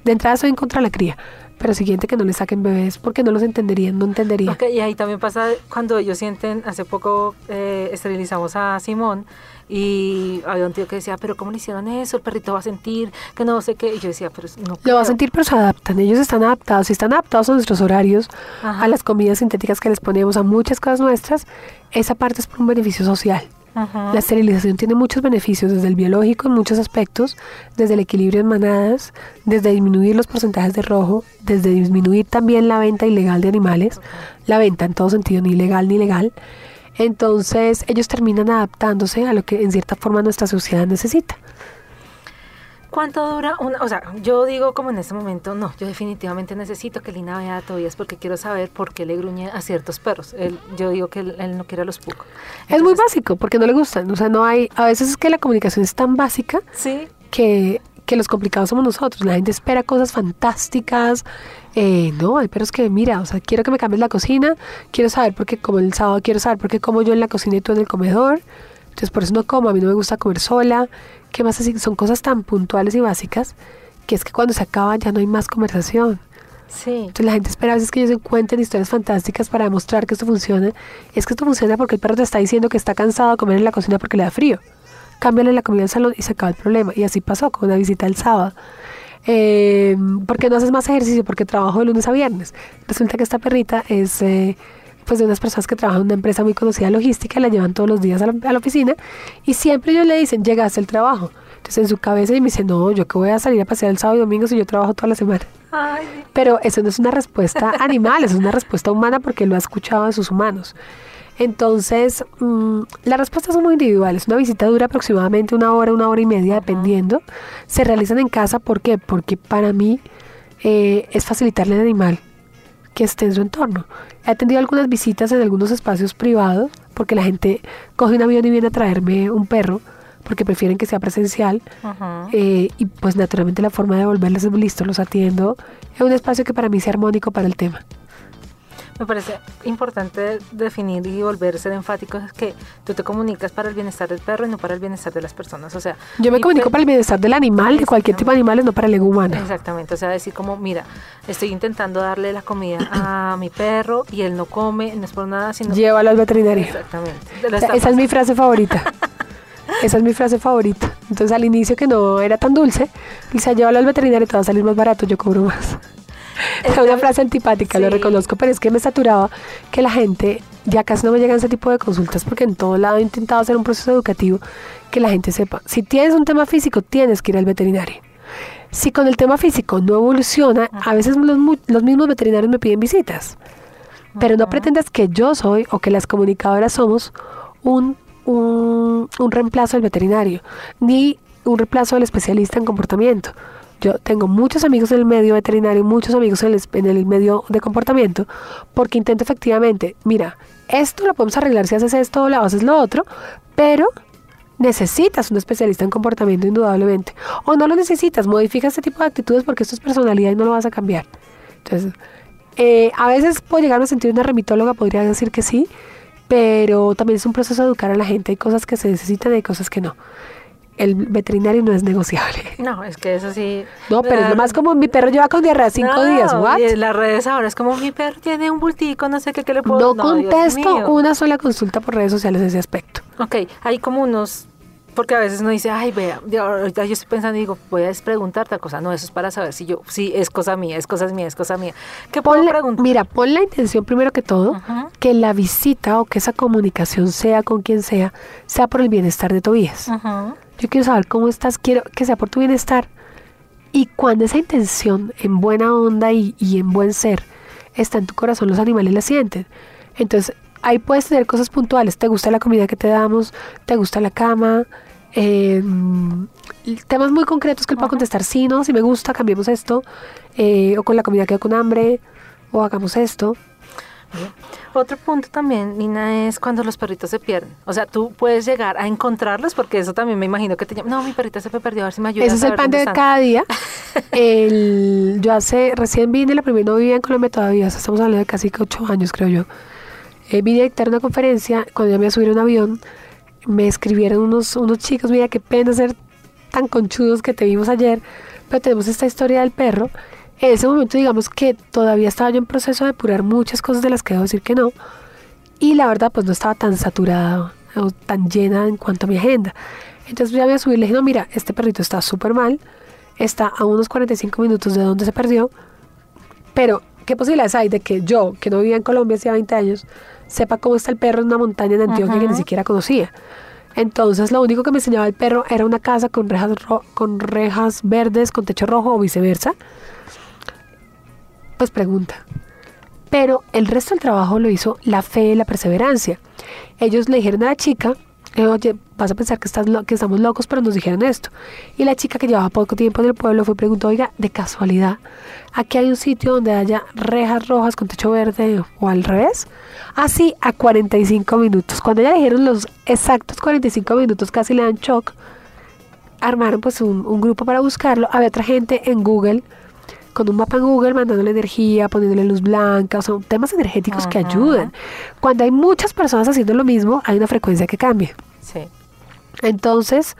De entrada soy en contra de la cría, pero siguiente que no les saquen bebés porque no los entenderían, no entenderían. Ok, y ahí también pasa cuando ellos sienten, hace poco eh, esterilizamos a Simón y había un tío que decía, pero ¿cómo le hicieron eso? El perrito va a sentir que no sé qué. Y yo decía, pero no Lo va creo". a sentir, pero se adaptan. Ellos están adaptados. Si están adaptados a nuestros horarios, Ajá. a las comidas sintéticas que les ponemos, a muchas cosas nuestras, esa parte es por un beneficio social. La esterilización tiene muchos beneficios, desde el biológico en muchos aspectos, desde el equilibrio en manadas, desde disminuir los porcentajes de rojo, desde disminuir también la venta ilegal de animales, la venta en todo sentido, ni ilegal ni legal. Entonces ellos terminan adaptándose a lo que en cierta forma nuestra sociedad necesita. ¿Cuánto dura una? O sea, yo digo como en este momento, no, yo definitivamente necesito que Lina vea a Tobias porque quiero saber por qué le gruñe a ciertos perros. Él, yo digo que él, él no quiere a los pucos. Es muy básico porque no le gustan, o sea, no hay, a veces es que la comunicación es tan básica Sí, que, que los complicados somos nosotros. La gente espera cosas fantásticas. Eh, no, hay perros que, mira, o sea, quiero que me cambies la cocina, quiero saber por qué como el sábado, quiero saber por qué como yo en la cocina y tú en el comedor. Entonces, por eso no como, a mí no me gusta comer sola. ¿Qué más así? Son cosas tan puntuales y básicas que es que cuando se acaba ya no hay más conversación. sí. Entonces la gente espera a veces que ellos encuentren historias fantásticas para demostrar que esto funciona. Es que esto funciona porque el perro te está diciendo que está cansado de comer en la cocina porque le da frío. Cámbiale la comida al salón y se acaba el problema. Y así pasó con una visita el sábado. Eh, ¿Por qué no haces más ejercicio? Porque trabajo de lunes a viernes. Resulta que esta perrita es eh, pues de unas personas que trabajan en una empresa muy conocida de logística, la llevan todos los días a la, a la oficina y siempre ellos le dicen, llegaste al trabajo. Entonces en su cabeza y me dice, no, yo que voy a salir a pasear el sábado y domingo si yo trabajo toda la semana. Ay, Pero eso no es una respuesta animal, eso es una respuesta humana porque lo ha escuchado de sus humanos. Entonces, mm, las respuestas son muy individuales. Una visita dura aproximadamente una hora, una hora y media, dependiendo. Se realizan en casa, ¿por qué? Porque para mí eh, es facilitarle al animal que esté en su entorno. He atendido algunas visitas en algunos espacios privados, porque la gente coge un avión y viene a traerme un perro, porque prefieren que sea presencial. Eh, y pues naturalmente la forma de volverles es listo, los atiendo en un espacio que para mí sea armónico para el tema me parece importante definir y volver a ser enfáticos es que tú te comunicas para el bienestar del perro y no para el bienestar de las personas. O sea, yo me comunico para el bienestar del animal, de cualquier tipo de animales, no para el ego humano. Exactamente. O sea, decir como, mira, estoy intentando darle la comida a mi perro y él no come, no es por nada, sino. Llévalo al veterinario. Exactamente. esa es mi frase favorita. Esa es mi frase favorita. Entonces al inicio que no era tan dulce, dice, llévalo al veterinario y te va a salir más barato, yo cobro más. Es una frase antipática, lo reconozco, pero es que me saturaba que la gente ya casi no me llegan ese tipo de consultas porque en todo lado he intentado hacer un proceso educativo que la gente sepa. Si tienes un tema físico, tienes que ir al veterinario. Si con el tema físico no evoluciona, a veces los, los mismos veterinarios me piden visitas. Pero no pretendas que yo soy o que las comunicadoras somos un, un, un reemplazo del veterinario, ni un reemplazo del especialista en comportamiento. Yo tengo muchos amigos en el medio veterinario, muchos amigos en el, medio de comportamiento, porque intento efectivamente, mira, esto lo podemos arreglar si haces esto o lo haces lo otro, pero necesitas un especialista en comportamiento indudablemente. O no lo necesitas, modifica este tipo de actitudes porque esto es personalidad y no lo vas a cambiar. Entonces, eh, a veces puedo llegar a sentir una remitóloga, podría decir que sí, pero también es un proceso de educar a la gente. Hay cosas que se necesitan y hay cosas que no el veterinario no es negociable. No, es que eso sí. No, pero es nomás como mi perro lleva con diarrea cinco días, ¿what? Y las redes ahora es como mi perro tiene un bultico, no sé qué, qué le puedo No, no contesto una sola consulta por redes sociales de ese aspecto. Ok, hay como unos. Porque a veces uno dice, ay, vea, ahorita yo estoy pensando y digo, voy a preguntar tal cosa. No, eso es para saber si yo, si es cosa mía, es cosa mía, es cosa mía. ¿Qué puedo preguntar? Mira, pon la intención primero que todo, que la visita o que esa comunicación sea con quien sea, sea por el bienestar de Tobías. Yo quiero saber cómo estás, quiero que sea por tu bienestar. Y cuando esa intención en buena onda y, en buen ser está en tu corazón, los animales la sienten. Entonces, ahí puedes tener cosas puntuales. ¿Te gusta la comida que te damos? ¿Te gusta la cama? Em, temas muy concretos que él pueda contestar, sí, no, si me gusta, cambiemos esto. Eh, o con la comida quedo con hambre. O hagamos esto. Otro punto también, Nina, es cuando los perritos se pierden. O sea, tú puedes llegar a encontrarlos porque eso también me imagino que te. No, mi perrita se me perdió, a ver si me ayudas. Ese es el pan de cada día. el, yo hace, recién vine, la primera no vivía en Colombia todavía, estamos hablando de casi ocho años, creo yo. Eh, vine a dictar una conferencia, cuando ya me subí a un avión, me escribieron unos, unos chicos, mira qué pena ser tan conchudos que te vimos ayer, pero tenemos esta historia del perro en ese momento digamos que todavía estaba yo en proceso de apurar muchas cosas de las que debo decir que no. Y la verdad pues no estaba tan saturada o tan llena en cuanto a mi agenda. Entonces ya voy a subir le dije, no, mira, este perrito está súper mal, está a unos 45 minutos de donde se perdió, pero ¿qué posibilidades hay de que yo, que no vivía en Colombia hacía 20 años, sepa cómo está el perro en una montaña en Antioquia que ni siquiera conocía? Entonces lo único que me enseñaba el perro era una casa con rejas, con rejas verdes, con techo rojo o viceversa pues pregunta. Pero el resto del trabajo lo hizo la fe y la perseverancia. Ellos le dijeron a la chica, eh, oye, vas a pensar que, estás que estamos locos, pero nos dijeron esto. Y la chica que llevaba poco tiempo en el pueblo fue y preguntó, oiga, de casualidad, ¿aquí hay un sitio donde haya rejas rojas con techo verde o al revés? Así a 45 minutos. Cuando ya dijeron los exactos 45 minutos, casi le dan shock, armaron pues un, un grupo para buscarlo. Había otra gente en Google con un mapa en Google mandándole energía, poniéndole luz blanca, o sea, temas energéticos que ayudan. Cuando hay muchas personas haciendo lo mismo, hay una frecuencia que cambia. Sí. Entonces,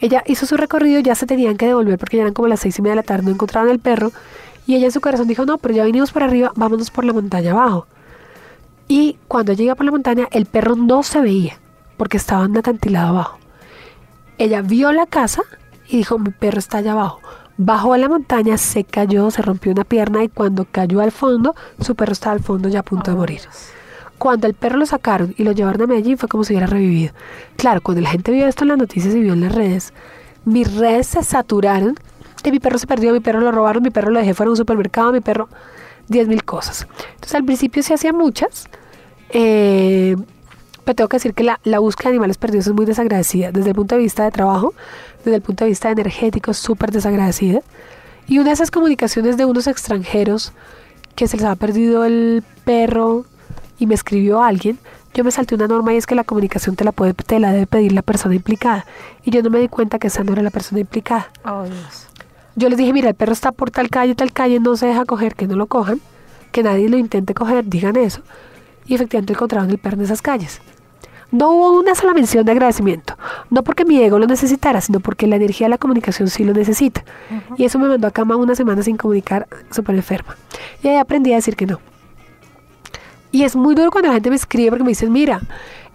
ella hizo su recorrido, ya se tenían que devolver porque ya eran como las seis y media de la tarde, no encontraban el perro. Y ella en su corazón dijo, no, pero ya vinimos por arriba, vámonos por la montaña abajo. Y cuando llega por la montaña, el perro no se veía porque estaba en un acantilado abajo. Ella vio la casa y dijo, mi perro está allá abajo. Bajó a la montaña, se cayó, se rompió una pierna y cuando cayó al fondo, su perro estaba al fondo ya a punto de morir. Cuando el perro lo sacaron y lo llevaron a Medellín fue como si hubiera revivido. Claro, cuando la gente vio esto en las noticias y vio en las redes, mis redes se saturaron de mi perro se perdió, mi perro lo robaron, mi perro lo dejé fuera de un supermercado, mi perro, diez mil cosas. Entonces al principio se hacían muchas, eh, pero tengo que decir que la, la, búsqueda de animales perdidos es muy desagradecida desde el punto de vista de trabajo, desde el punto de vista energético, súper desagradecida. Y una de esas comunicaciones de unos extranjeros que se les ha perdido el perro y me escribió alguien, yo me salté una norma y es que la comunicación te la, puede, te la debe pedir la persona implicada. Y yo no me di cuenta que esa no era la persona implicada. Oh, Dios. Yo les dije, mira, el perro está por tal calle, tal calle, no se deja coger, que no lo cojan, que nadie lo intente coger, digan eso. Y efectivamente encontraron el perro en esas calles. No hubo una sola mención de agradecimiento, no porque mi ego lo necesitara, sino porque la energía de la comunicación sí lo necesita. Y eso me mandó a cama una semana sin comunicar, súper enferma. Y ahí aprendí a decir que no. Y es muy duro cuando la gente me escribe porque me dicen, mira,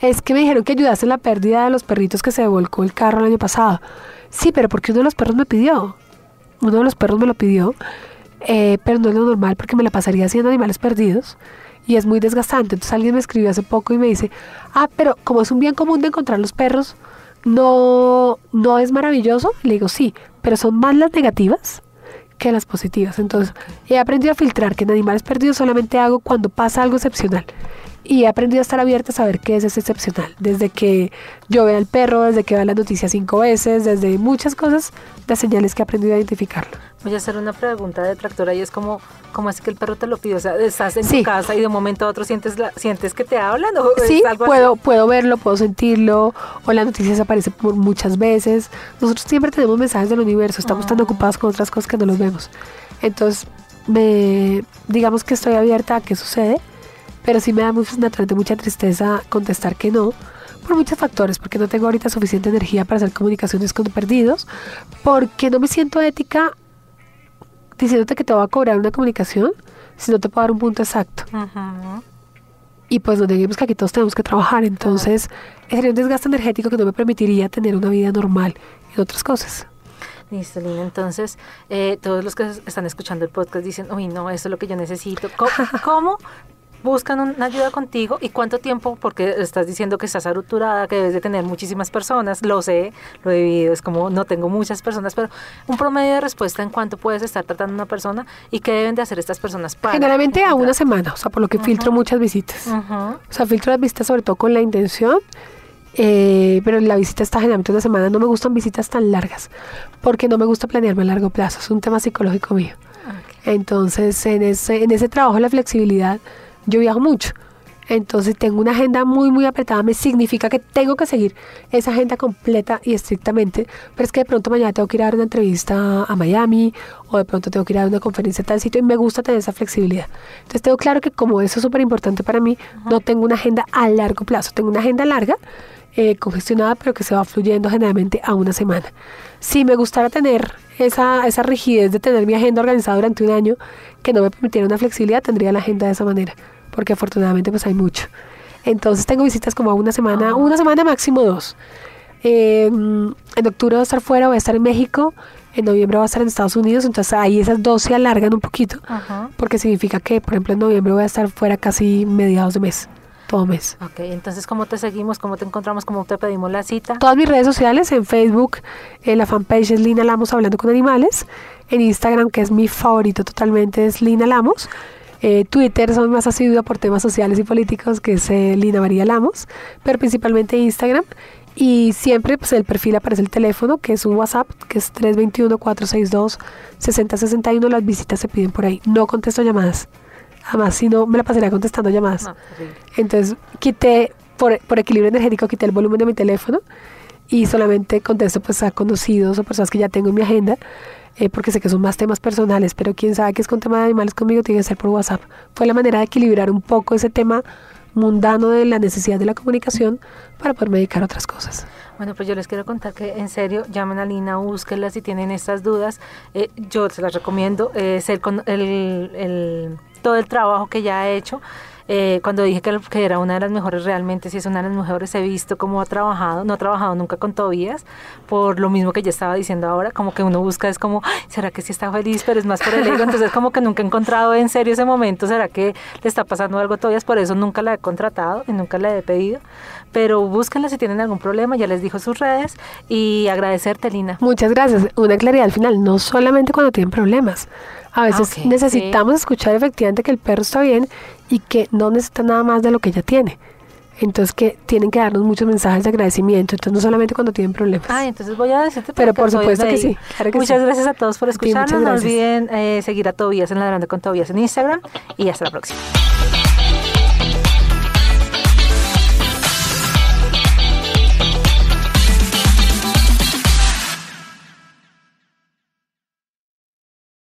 es que me dijeron que ayudaste en la pérdida de los perritos que se volcó el carro el año pasado. Sí, pero porque uno de los perros me pidió. Uno de los perros me lo pidió, eh, pero no es lo normal porque me la pasaría haciendo animales perdidos y es muy desgastante. Entonces alguien me escribió hace poco y me dice, ah, pero como es un bien común de encontrar los perros, no, no es maravilloso. Le digo, sí, pero son más las negativas que las positivas. Entonces he aprendido a filtrar que en animales perdidos solamente hago cuando pasa algo excepcional. Y he aprendido a estar abierta a saber qué es ese excepcional. Desde que yo veo al perro, desde que veo las noticias cinco veces, desde muchas cosas, las señales que he aprendido a identificarlo. Voy a hacer una pregunta de tractora y es como, ¿cómo es que el perro te lo pide? O sea, estás en tu casa y de un momento a otro sientes la, sientes que te hablan o sí, algo puedo, puedo verlo, puedo sentirlo, o la noticia se aparece por muchas veces. Nosotros siempre tenemos mensajes del universo, estamos tan Ah. ocupados con otras cosas que no los vemos. Entonces, me, digamos que estoy abierta a qué sucede, pero sí me da mucho, naturalmente mucha tristeza contestar que no, por muchos factores, porque no tengo ahorita suficiente energía para hacer comunicaciones con perdidos, porque no me siento ética diciéndote que te voy a cobrar una comunicación si no te puedo dar un punto exacto. Y pues no neguemos que aquí todos tenemos que trabajar, entonces sería un desgaste energético que no me permitiría tener una vida normal y otras cosas. Listo, Lina. Entonces, eh, todos los que están escuchando el podcast dicen, uy, no, eso es lo que yo necesito. ¿Cómo, cómo buscan una ayuda contigo y cuánto tiempo? Porque estás diciendo que estás saturada, que debes de tener muchísimas personas. Lo sé, lo he vivido. Es como, no tengo muchas personas, pero un promedio de respuesta en cuánto puedes estar tratando a una persona y qué deben de hacer estas personas para... Generalmente a una semana, o sea, por lo que filtro muchas visitas. O sea, filtro las visitas sobre todo con la intención, eh, pero la visita está generalmente una semana. No me gustan visitas tan largas, porque no me gusta planearme a largo plazo. Es un tema psicológico mío. Entonces, en ese, en ese trabajo de la flexibilidad, yo viajo mucho. Entonces, tengo una agenda muy, muy apretada. Me significa que tengo que seguir esa agenda completa y estrictamente. Pero es que de pronto mañana tengo que ir a dar una entrevista a Miami o de pronto tengo que ir a dar una conferencia a tal sitio y me gusta tener esa flexibilidad. Entonces, tengo claro que como eso es súper importante para mí, no tengo una agenda a largo plazo. Tengo una agenda larga, eh, congestionada, pero que se va fluyendo generalmente a una semana. Si me gustara tener esa, esa rigidez de tener mi agenda organizada durante un año que no me permitiera una flexibilidad, tendría la agenda de esa manera, porque afortunadamente pues hay mucho. Entonces tengo visitas como a una semana, Ah. una semana máximo dos. Eh, en octubre voy a estar fuera, voy a estar en México, en noviembre voy a estar en Estados Unidos, entonces ahí esas dos se alargan un poquito, Ajá. porque significa que, por ejemplo, en noviembre voy a estar fuera casi mediados de mes, todo mes. Ok, entonces, ¿cómo te seguimos? ¿Cómo te encontramos? ¿Cómo te pedimos la cita? Todas mis redes sociales, en Facebook, en la fanpage es Lina Lamos Hablando con Animales, en Instagram, que es mi favorito totalmente, es Lina Lamos. Eh, Twitter soy más asidua por temas sociales y políticos, que es eh, Lina María Lamos, pero principalmente Instagram. Y siempre pues, el perfil aparece el teléfono, que es un WhatsApp, que es 321-462-6061. Las visitas se piden por ahí. No contesto llamadas. Además, si no, me la pasaría contestando llamadas. No, terrible. Entonces quité, por, por equilibrio energético, quité el volumen de mi teléfono y solamente contesto pues a conocidos o personas que ya tengo en mi agenda, eh, porque sé que son más temas personales, pero quien sabe que es con tema de animales conmigo tiene que ser por WhatsApp. Fue la manera de equilibrar un poco ese tema mundano de la necesidad de la comunicación para poderme dedicar a otras cosas. Bueno, pues yo les quiero contar que en serio llamen a Lina, búsquenla si tienen estas dudas. Eh, yo se las recomiendo. eh, es el, con- el- el- todo el trabajo que ya ha hecho. Eh, cuando dije que, que era una de las mejores, realmente sí es una de las mejores. He visto cómo ha trabajado. No ha trabajado nunca con Tobías, por lo mismo que yo estaba diciendo ahora. Como que uno busca, es como, "Ay, ¿será que sí está feliz? Pero es más por el ego. Entonces, como que nunca he encontrado en serio ese momento. ¿Será que le está pasando algo a Tobías? Por eso nunca la he contratado y nunca la he pedido. Pero búsquenla si tienen algún problema. Ya les dijo sus redes. Y agradecerte, Lina. Muchas gracias. Una claridad al final, no solamente cuando tienen problemas. A veces necesitamos escuchar efectivamente que el perro está bien y que no necesita nada más de lo que ya tiene. Entonces que tienen que darnos muchos mensajes de agradecimiento, entonces no solamente cuando tienen problemas. Ah, entonces voy a decirte. Pero por supuesto que sí, claro que muchas sí. gracias a todos por escucharnos. No gracias. olviden eh, seguir a Tobías en Ladrando con Tobías en Instagram y hasta la próxima.